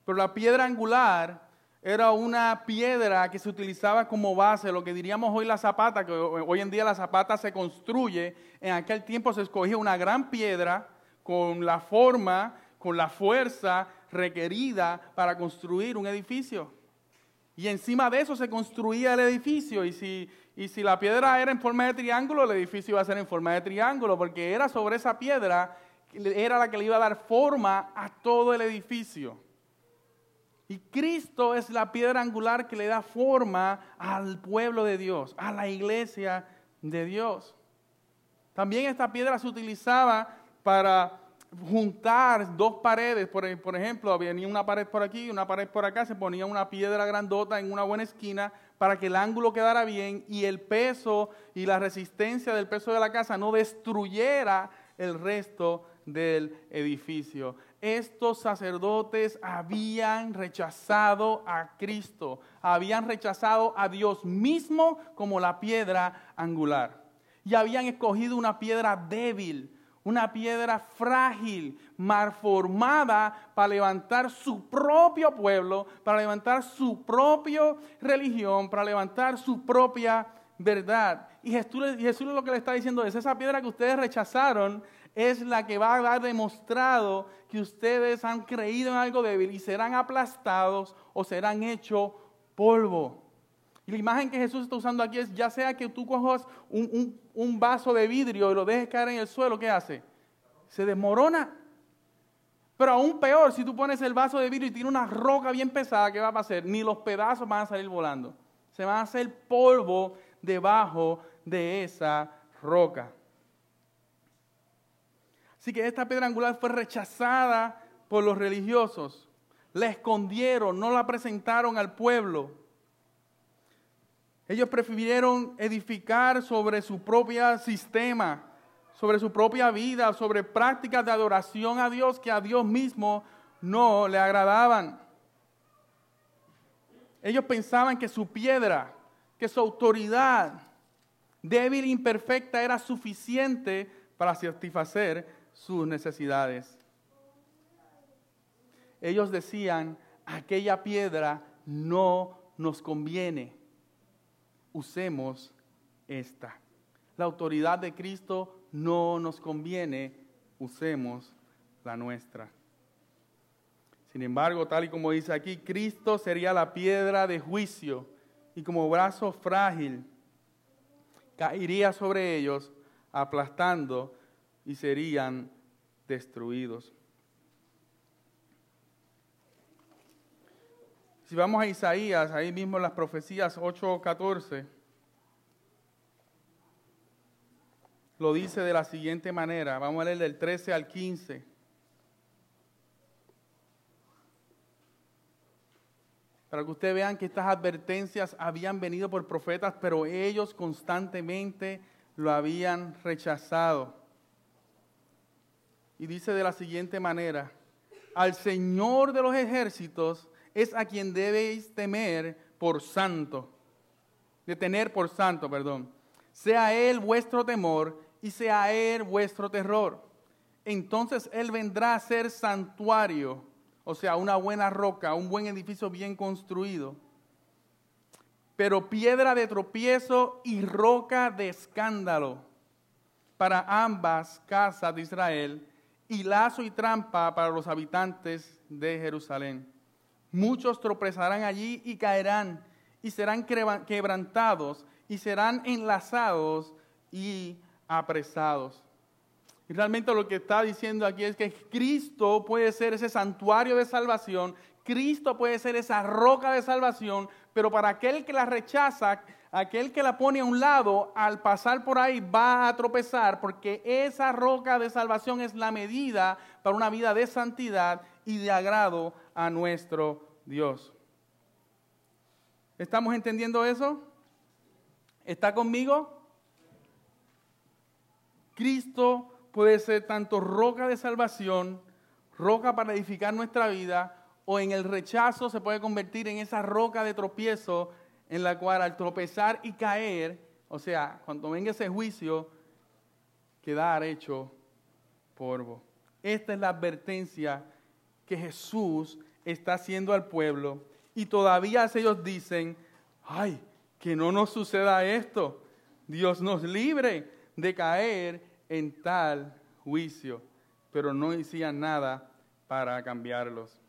Pero la piedra angular era una piedra que se utilizaba como base, lo que diríamos hoy la zapata, que hoy en día la zapata se construye, en aquel tiempo se escogía una gran piedra con la forma, con la fuerza requerida para construir un edificio. Y encima de eso se construía el edificio. Y si, y si la piedra era en forma de triángulo, el edificio iba a ser en forma de triángulo, porque era sobre esa piedra, era la que le iba a dar forma a todo el edificio. Y Cristo es la piedra angular que le da forma al pueblo de Dios, a la iglesia de Dios. También esta piedra se utilizaba para juntar dos paredes, por, ejemplo, venía una pared por aquí y una pared por acá, se ponía una piedra grandota en una buena esquina para que el ángulo quedara bien y el peso y la resistencia del peso de la casa no destruyera el resto del edificio estos sacerdotes habían rechazado a Cristo, habían rechazado a Dios mismo como la piedra angular. Y habían escogido una piedra débil, una piedra frágil, malformada para levantar su propio pueblo, para levantar su propia religión, para levantar su propia verdad. Y Jesús, Jesús lo que le está diciendo es, esa piedra que ustedes rechazaron es la que va a dar demostrado que ustedes han creído en algo débil y serán aplastados o serán hechos polvo. Y la imagen que Jesús está usando aquí es, ya sea que tú cojas un, vaso de vidrio y lo dejes caer en el suelo, ¿qué hace? Se desmorona. Pero aún peor, si tú pones el vaso de vidrio y tiene una roca bien pesada, ¿qué va a pasar? Ni los pedazos van a salir volando. Se van a hacer polvo debajo de esa roca. Así que esta piedra angular fue rechazada por los religiosos. La escondieron, no la presentaron al pueblo. Ellos prefirieron edificar sobre su propio sistema, sobre su propia vida, sobre prácticas de adoración a Dios que a Dios mismo no le agradaban. Ellos pensaban que su piedra, que su autoridad débil e imperfecta era suficiente para satisfacer sus necesidades. Ellos decían, aquella piedra no nos conviene, usemos esta. La autoridad de Cristo no nos conviene, usemos la nuestra. Sin embargo, tal y como dice aquí, Cristo sería la piedra de juicio y como brazo frágil caería sobre ellos aplastando y serían destruidos. Si vamos a Isaías, ahí mismo las profecías 8:14, lo dice de la siguiente manera. Vamos a leer del 13 al 15. Para que ustedes vean que estas advertencias habían venido por profetas, pero ellos constantemente lo habían rechazado. Y dice de la siguiente manera, al Señor de los ejércitos es a quien debéis temer por santo. de tener por santo, perdón. Sea Él vuestro temor y sea Él vuestro terror. Entonces Él vendrá a ser santuario, o sea, una buena roca, un buen edificio bien construido. Pero piedra de tropiezo y roca de escándalo para ambas casas de Israel y lazo y trampa para los habitantes de Jerusalén. Muchos tropezarán allí y caerán y serán quebrantados y serán enlazados y apresados. Y realmente lo que está diciendo aquí es que Cristo puede ser ese santuario de salvación, Cristo puede ser esa roca de salvación, pero para aquel que la rechaza, aquel que la pone a un lado, al pasar por ahí va a tropezar, porque esa roca de salvación es la medida para una vida de santidad y de agrado a nuestro Dios. ¿Estamos entendiendo eso? ¿Está conmigo? Cristo puede ser tanto roca de salvación, roca para edificar nuestra vida, o en el rechazo se puede convertir en esa roca de tropiezo en la cual al tropezar y caer, o sea, cuando venga ese juicio, quedar hecho polvo. Esta es la advertencia que Jesús está haciendo al pueblo y todavía ellos dicen, ay, que no nos suceda esto. Dios nos libre de caer en tal juicio, pero no hacían nada para cambiarlos.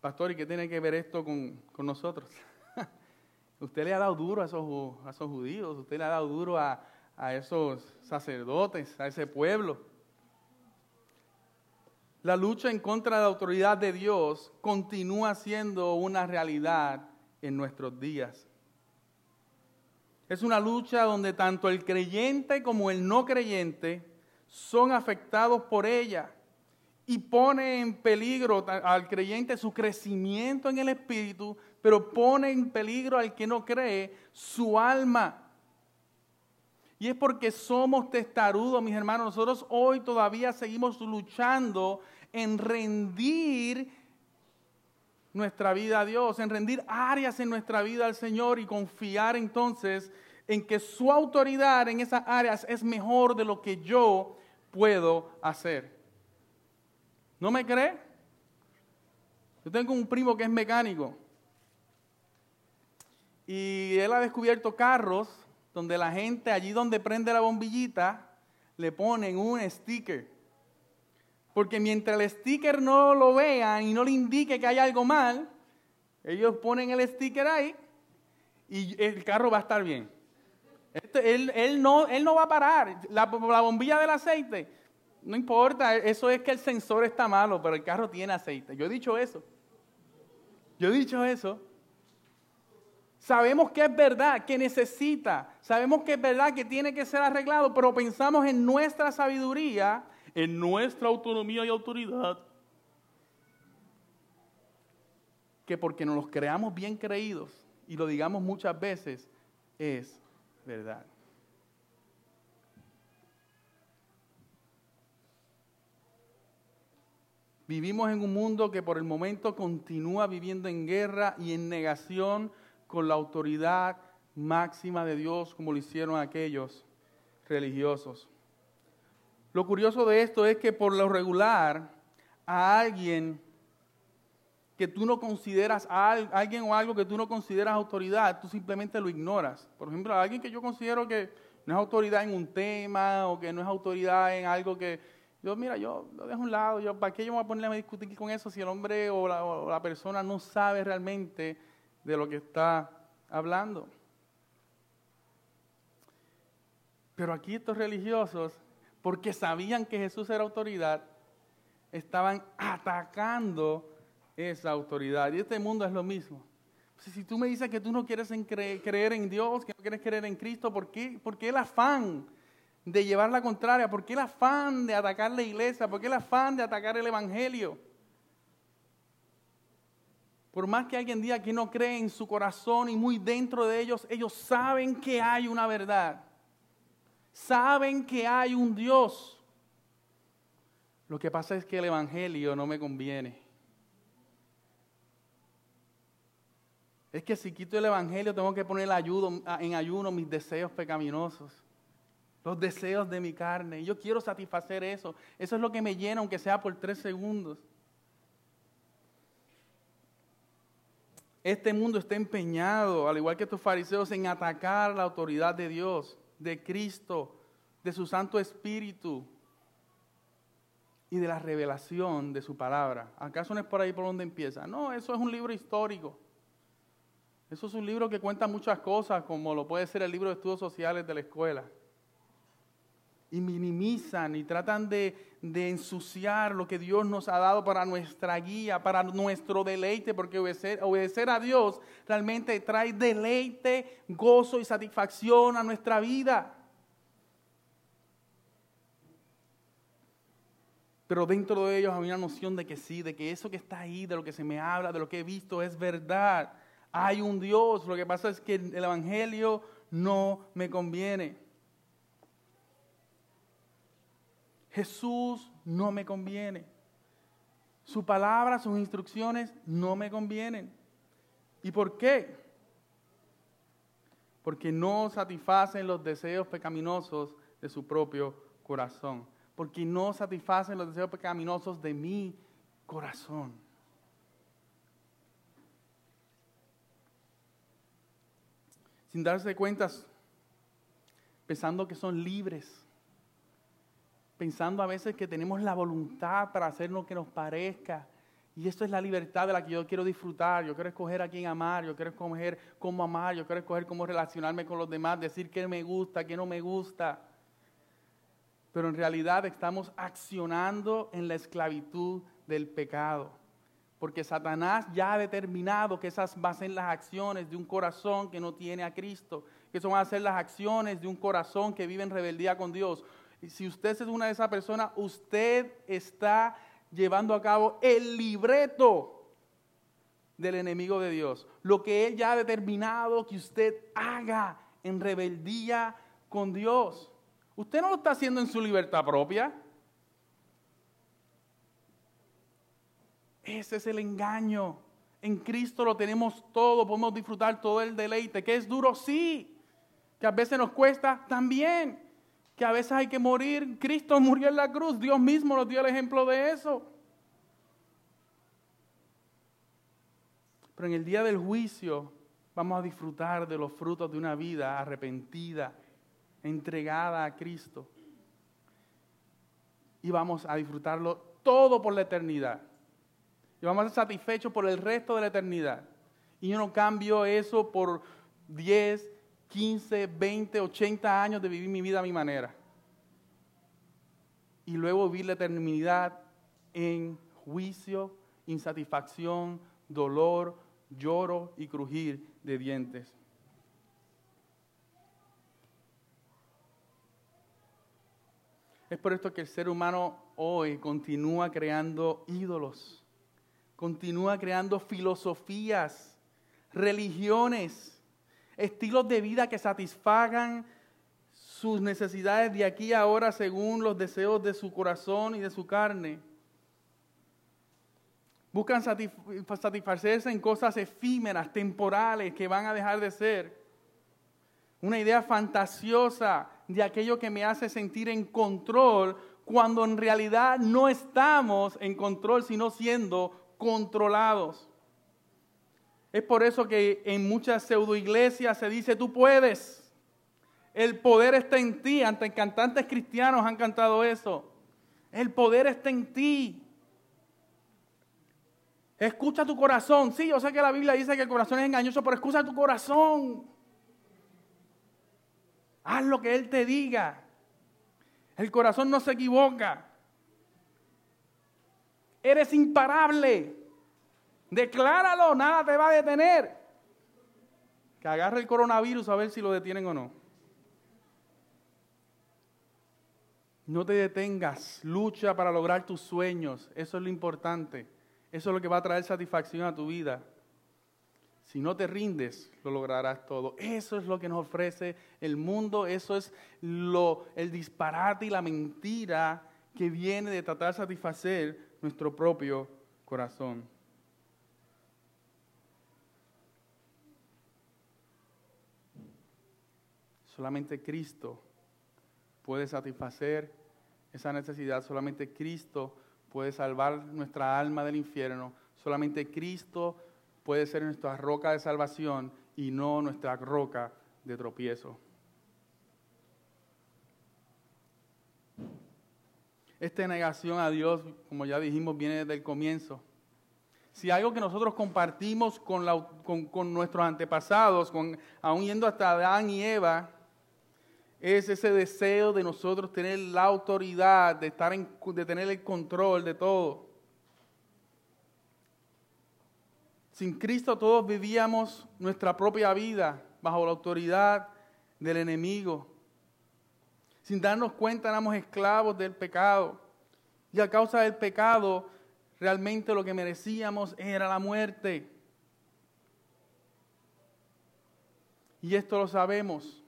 Pastor, ¿y qué tiene que ver esto con, nosotros? usted le ha dado duro a esos, a esos judíos, usted le ha dado duro a, a esos sacerdotes, a ese pueblo. La lucha en contra de la autoridad de Dios continúa siendo una realidad en nuestros días. Es una lucha donde tanto el creyente como el no creyente son afectados por ella y pone en peligro al creyente su crecimiento en el espíritu, pero pone en peligro al que no cree su alma. Y es porque somos testarudos, mis hermanos. Nosotros hoy todavía seguimos luchando en rendir nuestra vida a Dios, en rendir áreas en nuestra vida al Señor y confiar entonces en que su autoridad en esas áreas es mejor de lo que yo puedo hacer. ¿No me cree? Yo tengo un primo que es mecánico y él ha descubierto carros donde la gente allí donde prende la bombillita le ponen un sticker. Porque mientras el sticker no lo vean y no le indique que hay algo mal, ellos ponen el sticker ahí y el carro va a estar bien. Él, no, va a parar. La bombilla del aceite, no importa, eso es que el sensor está malo, pero el carro tiene aceite. Yo he dicho eso. Yo he dicho eso. Sabemos que es verdad, que necesita. Sabemos que es verdad que tiene que ser arreglado, pero pensamos en nuestra sabiduría, en nuestra autonomía y autoridad, que porque nos los creamos bien creídos y lo digamos muchas veces, es verdad. Vivimos en un mundo que por el momento continúa viviendo en guerra y en negación con la autoridad máxima de Dios como lo hicieron aquellos religiosos. Lo curioso de esto es que por lo regular a alguien que tú no consideras, a alguien o algo que tú no consideras autoridad, tú simplemente lo ignoras. Por ejemplo, a alguien que yo considero que no es autoridad en un tema o que no es autoridad en algo que yo, mira, yo lo dejo a un lado, yo, ¿para qué yo me voy a ponerme a discutir con eso si el hombre o la persona no sabe realmente de lo que está hablando? Pero aquí estos religiosos, porque sabían que Jesús era autoridad, estaban atacando esa autoridad. Y este mundo es lo mismo. Si tú me dices que tú no quieres creer en Dios, que no quieres creer en Cristo, ¿por qué, ¿por qué el afán de llevar la contraria? ¿Por qué el afán de atacar la iglesia? ¿Por qué el afán de atacar el Evangelio? Por más que alguien diga que no cree en su corazón y muy dentro de ellos, ellos saben que hay una verdad. Saben que hay un Dios. Lo que pasa es que el Evangelio no me conviene. Es que si quito el Evangelio tengo que poner en ayuno mis deseos pecaminosos, los deseos de mi carne. Yo quiero satisfacer eso. Eso es lo que me llena, aunque sea por tres segundos. Este mundo está empeñado, al igual que estos fariseos, en atacar la autoridad de Dios, de Cristo, de su Santo Espíritu y de la revelación de su palabra. ¿Acaso no es por ahí por donde empieza? No, eso es un libro histórico. Eso es un libro que cuenta muchas cosas, como lo puede ser el libro de estudios sociales de la escuela y minimizan y tratan de, ensuciar lo que Dios nos ha dado para nuestra guía, para nuestro deleite, porque obedecer, obedecer a Dios realmente trae deleite, gozo y satisfacción a nuestra vida. Pero dentro de ellos hay una noción de que sí, de que eso que está ahí, de lo que se me habla, de lo que he visto, es verdad. Hay un Dios. Lo que pasa es que el Evangelio no me conviene. Jesús no me conviene. Su palabra, sus instrucciones no me convienen. ¿Y por qué? Porque no satisfacen los deseos pecaminosos de su propio corazón. Porque no satisfacen los deseos pecaminosos de mi corazón. Sin darse cuenta, pensando que son libres pensando a veces que tenemos la voluntad para hacer lo que nos parezca. Y esto es la libertad de la que yo quiero disfrutar. Yo quiero escoger a quién amar, yo quiero escoger cómo amar, yo quiero escoger cómo relacionarme con los demás, decir qué me gusta, qué no me gusta. Pero en realidad estamos accionando en la esclavitud del pecado. Porque Satanás ya ha determinado que esas van a ser las acciones de un corazón que no tiene a Cristo. Que eso van a ser las acciones de un corazón que vive en rebeldía con Dios si usted es una de esas personas, usted está llevando a cabo el libreto del enemigo de Dios. Lo que Él ya ha determinado que usted haga en rebeldía con Dios. Usted no lo está haciendo en su libertad propia. Ese es el engaño. En Cristo lo tenemos todo, podemos disfrutar todo el deleite. Que es duro, sí. Que a veces nos cuesta también que a veces hay que morir. Cristo murió en la cruz, Dios mismo nos dio el ejemplo de eso. Pero en el día del juicio vamos a disfrutar de los frutos de una vida arrepentida, entregada a Cristo. Y vamos a disfrutarlo todo por la eternidad. Y vamos a ser satisfechos por el resto de la eternidad. Y yo no cambio eso por 10, 15, 20, 80 años de vivir mi vida a mi manera. Y luego vivir la eternidad en juicio, insatisfacción, dolor, lloro y crujir de dientes. Es por esto que el ser humano hoy continúa creando ídolos, continúa creando filosofías, religiones estilos de vida que satisfagan sus necesidades de aquí a ahora según los deseos de su corazón y de su carne. Buscan satisfacerse en cosas efímeras, temporales, que van a dejar de ser. Una idea fantasiosa de aquello que me hace sentir en control cuando en realidad no estamos en control, sino siendo controlados. Es por eso que en muchas pseudo iglesias se dice, tú puedes. El poder está en ti. Ante cantantes cristianos han cantado eso. El poder está en ti. Escucha tu corazón. Sí, yo sé que la Biblia dice que el corazón es engañoso, pero escucha tu corazón. Haz lo que Él te diga. El corazón no se equivoca. Eres imparable. Decláralo, nada te va a detener. Que agarre el coronavirus a ver si lo detienen o no. No te detengas, lucha para lograr tus sueños. Eso es lo importante. Eso es lo que va a traer satisfacción a tu vida. Si no te rindes, lo lograrás todo. Eso es lo que nos ofrece el mundo. Eso es lo, el disparate y la mentira que viene de tratar de satisfacer nuestro propio corazón. Solamente Cristo puede satisfacer esa necesidad. Solamente Cristo puede salvar nuestra alma del infierno. Solamente Cristo puede ser nuestra roca de salvación y no nuestra roca de tropiezo. Esta negación a Dios, como ya dijimos, viene desde el comienzo. Si algo que nosotros compartimos con, nuestros antepasados, con, aún yendo hasta Adán y Eva, es ese deseo de nosotros tener la autoridad, de, estar de tener el control de todo. Sin Cristo todos vivíamos nuestra propia vida bajo la autoridad del enemigo. Sin darnos cuenta éramos esclavos del pecado. Y a causa del pecado, realmente lo que merecíamos era la muerte. Y esto lo sabemos.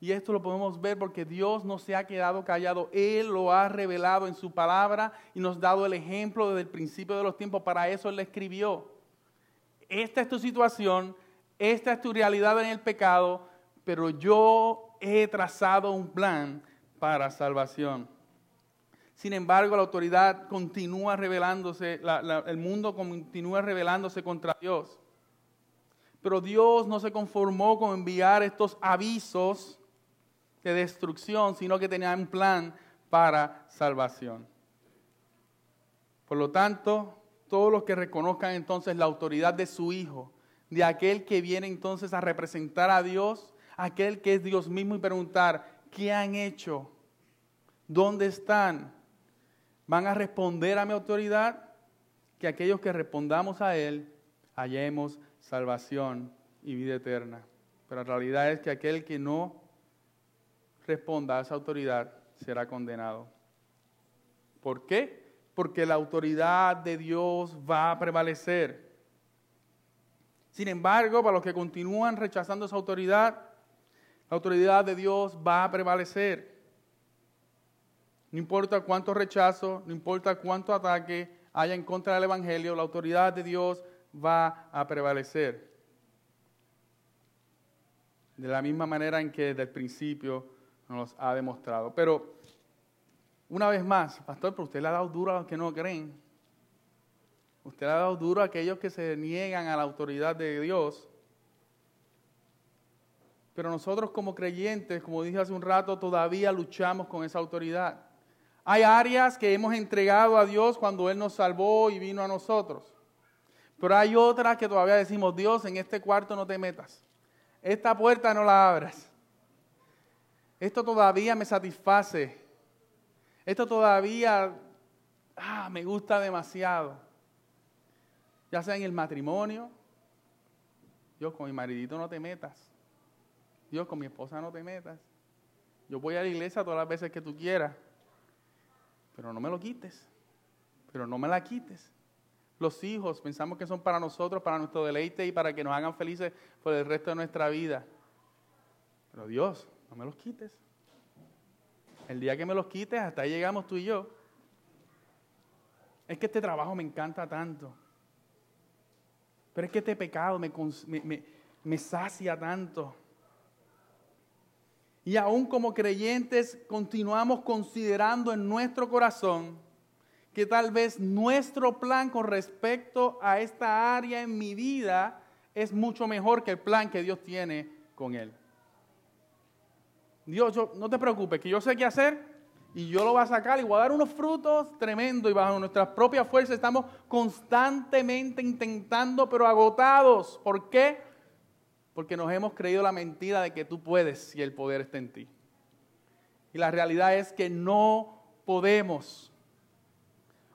Y esto lo podemos ver porque Dios no se ha quedado callado. Él lo ha revelado en su palabra y nos ha dado el ejemplo desde el principio de los tiempos. Para eso Él le escribió. Esta es tu situación, esta es tu realidad en el pecado, pero yo he trazado un plan para salvación. Sin embargo, la autoridad continúa revelándose, el mundo continúa revelándose contra Dios. Pero Dios no se conformó con enviar estos avisos de destrucción, sino que tenía un plan para salvación. Por lo tanto, todos los que reconozcan entonces la autoridad de su Hijo, de aquel que viene entonces a representar a Dios, aquel que es Dios mismo y preguntar, ¿qué han hecho? ¿Dónde están? ¿Van a responder a mi autoridad? Que aquellos que respondamos a Él hallemos salvación y vida eterna. Pero la realidad es que aquel que no responda a esa autoridad será condenado. ¿Por qué? Porque la autoridad de Dios va a prevalecer. Sin embargo, para los que continúan rechazando esa autoridad, la autoridad de Dios va a prevalecer. No importa cuánto rechazo, no importa cuánto ataque haya en contra del Evangelio, la autoridad de Dios va a prevalecer. De la misma manera en que desde el principio nos ha demostrado. Pero, una vez más, pastor, pero usted le ha dado duro a los que no creen. Usted le ha dado duro a aquellos que se niegan a la autoridad de Dios. Pero nosotros como creyentes, como dije hace un rato, todavía luchamos con esa autoridad. Hay áreas que hemos entregado a Dios cuando Él nos salvó y vino a nosotros. Pero hay otras que todavía decimos, Dios, en este cuarto no te metas. Esta puerta no la abras. Esto todavía me satisface. Esto todavía ah, me gusta demasiado. Ya sea en el matrimonio. Dios, con mi maridito no te metas. Dios, con mi esposa no te metas. Yo voy a la iglesia todas las veces que tú quieras, pero no me lo quites, pero no me la quites. Los hijos pensamos que son para nosotros, para nuestro deleite y para que nos hagan felices por el resto de nuestra vida. Pero Dios, no me los quites. El día que me los quites, hasta ahí llegamos tú y yo. Es que este trabajo me encanta tanto. Pero es que este pecado me, me, me sacia tanto. Y aún como creyentes continuamos considerando en nuestro corazón que tal vez nuestro plan con respecto a esta área en mi vida es mucho mejor que el plan que Dios tiene con él. Dios, no te preocupes, que yo sé qué hacer y yo lo voy a sacar y voy a dar unos frutos tremendos y bajo nuestras propias fuerzas estamos constantemente intentando, pero agotados. ¿Por qué? porque nos hemos creído la mentira de que tú puedes si el poder está en ti. Y la realidad es que no podemos.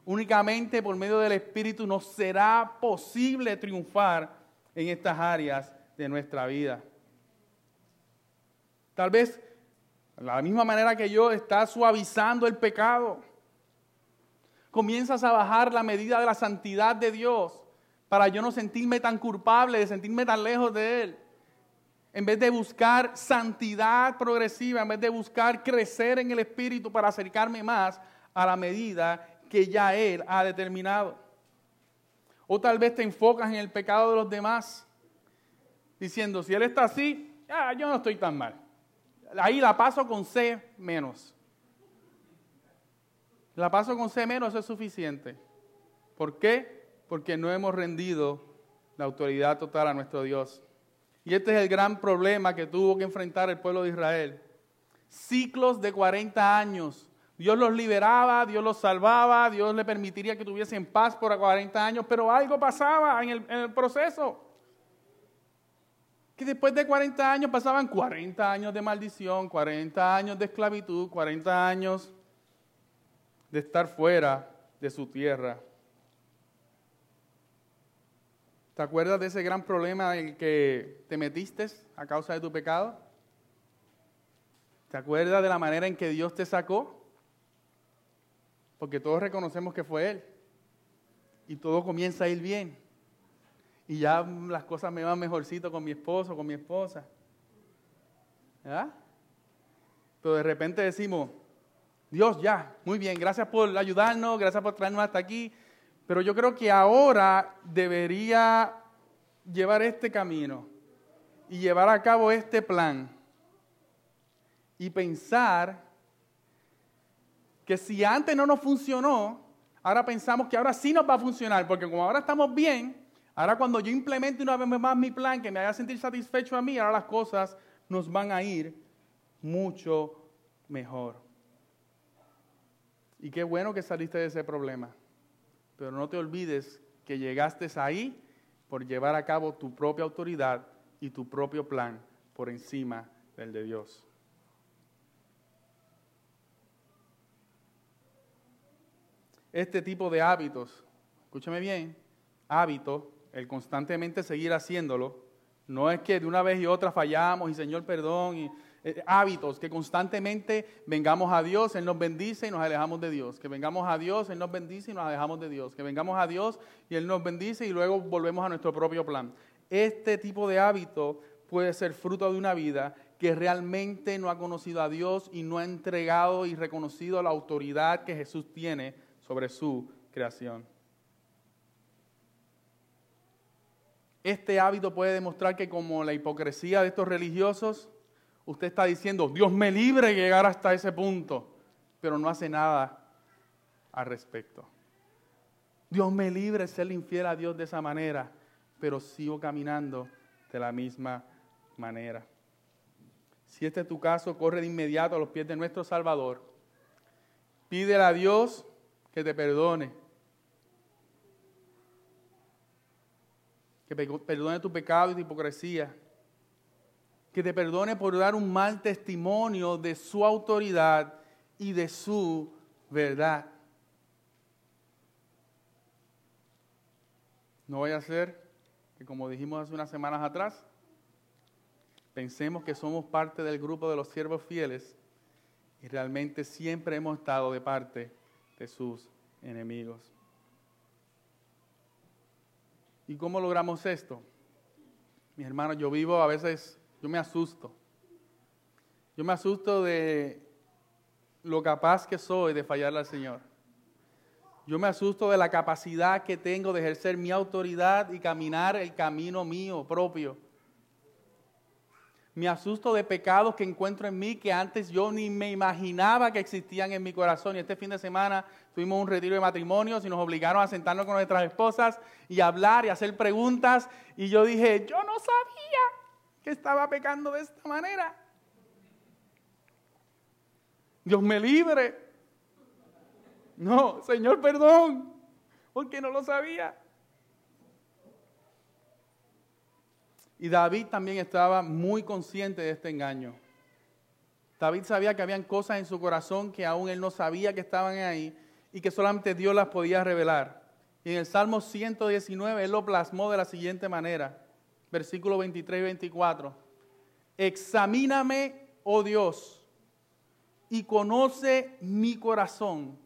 Únicamente por medio del Espíritu nos será posible triunfar en estas áreas de nuestra vida. Tal vez, de la misma manera que yo, estás suavizando el pecado. Comienzas a bajar la medida de la santidad de Dios para yo no sentirme tan culpable, de sentirme tan lejos de Él en vez de buscar santidad progresiva, en vez de buscar crecer en el Espíritu para acercarme más a la medida que ya Él ha determinado. O tal vez te enfocas en el pecado de los demás, diciendo, si Él está así, yo no estoy tan mal. Ahí la paso con C menos. La paso con C menos, es suficiente. ¿Por qué? Porque no hemos rendido la autoridad total a nuestro Dios. Y este es el gran problema que tuvo que enfrentar el pueblo de Israel. Ciclos de 40 años. Dios los liberaba, Dios los salvaba, Dios le permitiría que tuviesen paz por 40 años, pero algo pasaba en el, en el proceso. Que después de 40 años pasaban 40 años de maldición, 40 años de esclavitud, 40 años de estar fuera de su tierra. ¿Te acuerdas de ese gran problema en el que te metiste a causa de tu pecado? ¿Te acuerdas de la manera en que Dios te sacó? Porque todos reconocemos que fue Él. Y todo comienza a ir bien. Y ya las cosas me van mejorcito con mi esposo, con mi esposa. ¿Verdad? Pero de repente decimos, Dios ya, muy bien, gracias por ayudarnos, gracias por traernos hasta aquí. Pero yo creo que ahora debería llevar este camino y llevar a cabo este plan y pensar que si antes no nos funcionó, ahora pensamos que ahora sí nos va a funcionar, porque como ahora estamos bien, ahora cuando yo implemente una vez más mi plan que me haga sentir satisfecho a mí, ahora las cosas nos van a ir mucho mejor. Y qué bueno que saliste de ese problema. Pero no te olvides que llegaste ahí por llevar a cabo tu propia autoridad y tu propio plan por encima del de Dios. Este tipo de hábitos, escúchame bien, hábito, el constantemente seguir haciéndolo, no es que de una vez y otra fallamos y Señor perdón y eh, hábitos, que constantemente vengamos a Dios, Él nos bendice y nos alejamos de Dios. Que vengamos a Dios, Él nos bendice y nos alejamos de Dios. Que vengamos a Dios y Él nos bendice y luego volvemos a nuestro propio plan. Este tipo de hábito puede ser fruto de una vida que realmente no ha conocido a Dios y no ha entregado y reconocido la autoridad que Jesús tiene sobre su creación. Este hábito puede demostrar que como la hipocresía de estos religiosos, usted está diciendo, Dios me libre de llegar hasta ese punto, pero no hace nada al respecto. Dios me libre de ser infiel a Dios de esa manera, pero sigo caminando de la misma manera. Si este es tu caso, corre de inmediato a los pies de nuestro Salvador. Pídele a Dios que te perdone. Que perdone tu pecado y tu hipocresía que te perdone por dar un mal testimonio de su autoridad y de su verdad. No vaya a ser que, como dijimos hace unas semanas atrás, pensemos que somos parte del grupo de los siervos fieles y realmente siempre hemos estado de parte de sus enemigos. ¿Y cómo logramos esto? Mis hermanos, yo vivo a veces yo me asusto. Yo me asusto de lo capaz que soy de fallarle al Señor. Yo me asusto de la capacidad que tengo de ejercer mi autoridad y caminar el camino mío propio. Me asusto de pecados que encuentro en mí que antes yo ni me imaginaba que existían en mi corazón. Y este fin de semana tuvimos un retiro de matrimonios y nos obligaron a sentarnos con nuestras esposas y hablar y hacer preguntas. Y yo dije, yo no sabía que estaba pecando de esta manera. Dios me libre. No, Señor, perdón, porque no lo sabía. Y David también estaba muy consciente de este engaño. David sabía que habían cosas en su corazón que aún él no sabía que estaban ahí y que solamente Dios las podía revelar. Y en el Salmo 119 él lo plasmó de la siguiente manera versículo 23 y 24. Examíname, oh Dios, y conoce mi corazón.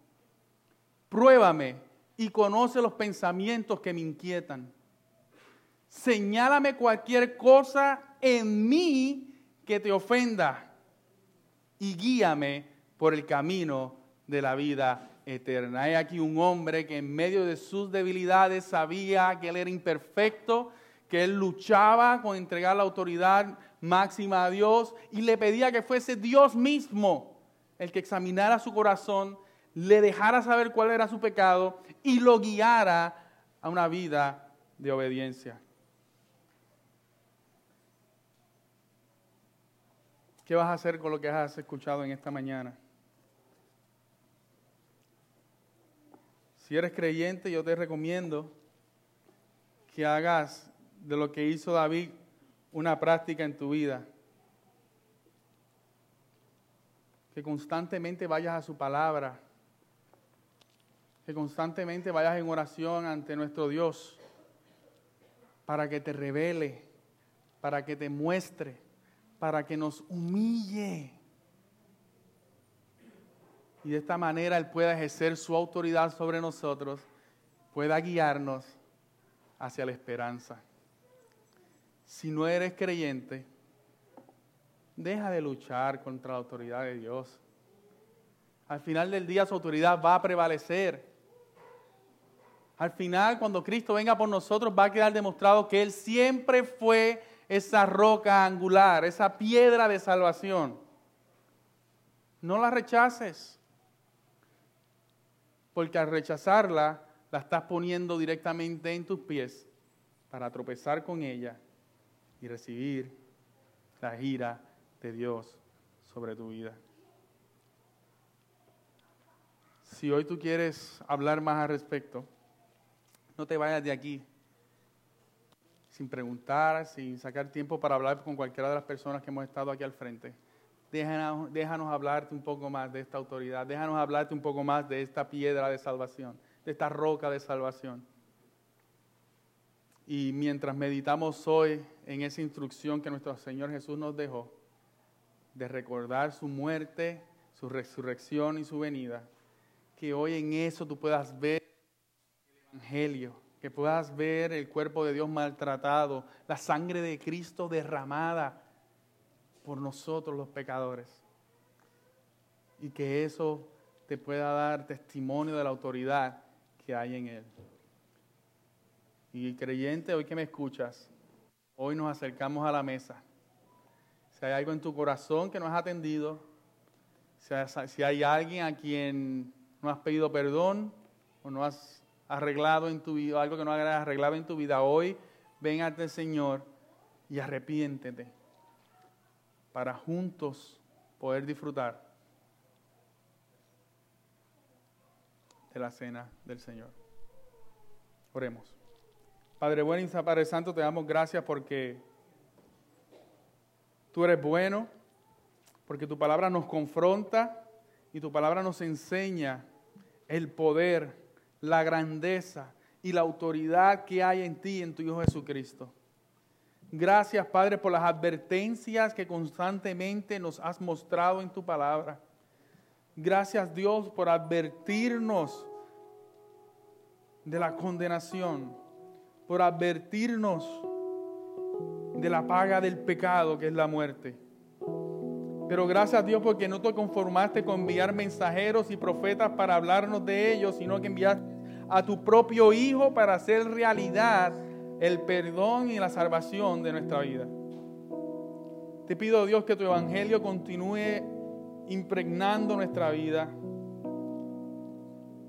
Pruébame y conoce los pensamientos que me inquietan. Señálame cualquier cosa en mí que te ofenda y guíame por el camino de la vida eterna. Hay aquí un hombre que en medio de sus debilidades sabía que él era imperfecto, que él luchaba con entregar la autoridad máxima a Dios y le pedía que fuese Dios mismo el que examinara su corazón, le dejara saber cuál era su pecado y lo guiara a una vida de obediencia. ¿Qué vas a hacer con lo que has escuchado en esta mañana? Si eres creyente, yo te recomiendo que hagas de lo que hizo David una práctica en tu vida. Que constantemente vayas a su palabra. Que constantemente vayas en oración ante nuestro Dios para que te revele, para que te muestre, para que nos humille y de esta manera Él pueda ejercer su autoridad sobre nosotros, pueda guiarnos hacia la esperanza. Si no eres creyente, deja de luchar contra la autoridad de Dios. Al final del día su autoridad va a prevalecer. Al final, cuando Cristo venga por nosotros, va a quedar demostrado que Él siempre fue esa roca angular, esa piedra de salvación. No la rechaces porque al rechazarla la estás poniendo directamente en tus pies para tropezar con ella y recibir la ira de Dios sobre tu vida. Si hoy tú quieres hablar más al respecto, no te vayas de aquí sin preguntar, sin sacar tiempo para hablar con cualquiera de las personas que hemos estado aquí al frente. Déjanos, déjanos, hablarte un poco más de esta autoridad, déjanos hablarte un poco más de esta piedra de salvación, de esta roca de salvación. Y mientras meditamos hoy en esa instrucción que nuestro Señor Jesús nos dejó, de recordar su muerte, su resurrección y su venida, que hoy en eso tú puedas ver el Evangelio, que puedas ver el cuerpo de Dios maltratado, la sangre de Cristo derramada por nosotros los pecadores. Y que eso te pueda dar testimonio de la autoridad que hay en Él. Y creyente, hoy que me escuchas, hoy nos acercamos a la mesa. Si hay algo en tu corazón que no has atendido, si hay alguien a quien no has pedido perdón o no has arreglado en tu vida, algo que no has arreglado en tu vida, hoy ven ante Señor y arrepiéntete para juntos poder disfrutar de la cena del Señor. Oremos. Padre bueno y Padre Santo, te damos gracias porque tú eres bueno, porque tu palabra nos confronta y tu palabra nos enseña el poder, la grandeza y la autoridad que hay en ti, en tu Hijo Jesucristo. Gracias, Padre, por las advertencias que constantemente nos has mostrado en tu palabra. Gracias, Dios, por advertirnos de la condenación, por advertirnos de la paga del pecado que es la muerte. Pero gracias Dios porque no te conformaste con enviar mensajeros y profetas para hablarnos de ellos, sino que enviaste a tu propio Hijo para hacer realidad el perdón y la salvación de nuestra vida. Te pido, Dios, que tu evangelio continúe impregnando nuestra vida,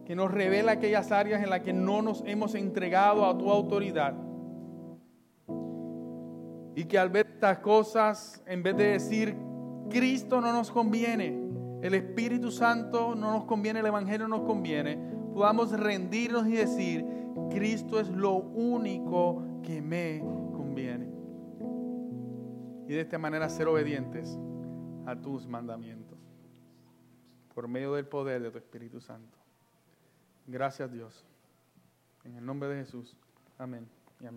que nos revele aquellas áreas en las que no nos hemos entregado a tu autoridad. Y que al ver estas cosas, en vez de decir, Cristo no nos conviene, el Espíritu Santo no nos conviene, el Evangelio no nos conviene, podamos rendirnos y decir, Cristo es lo único que me conviene. Y de esta manera ser obedientes a tus mandamientos. Por medio del poder de tu Espíritu Santo. Gracias Dios. En el nombre de Jesús. Amén y amén.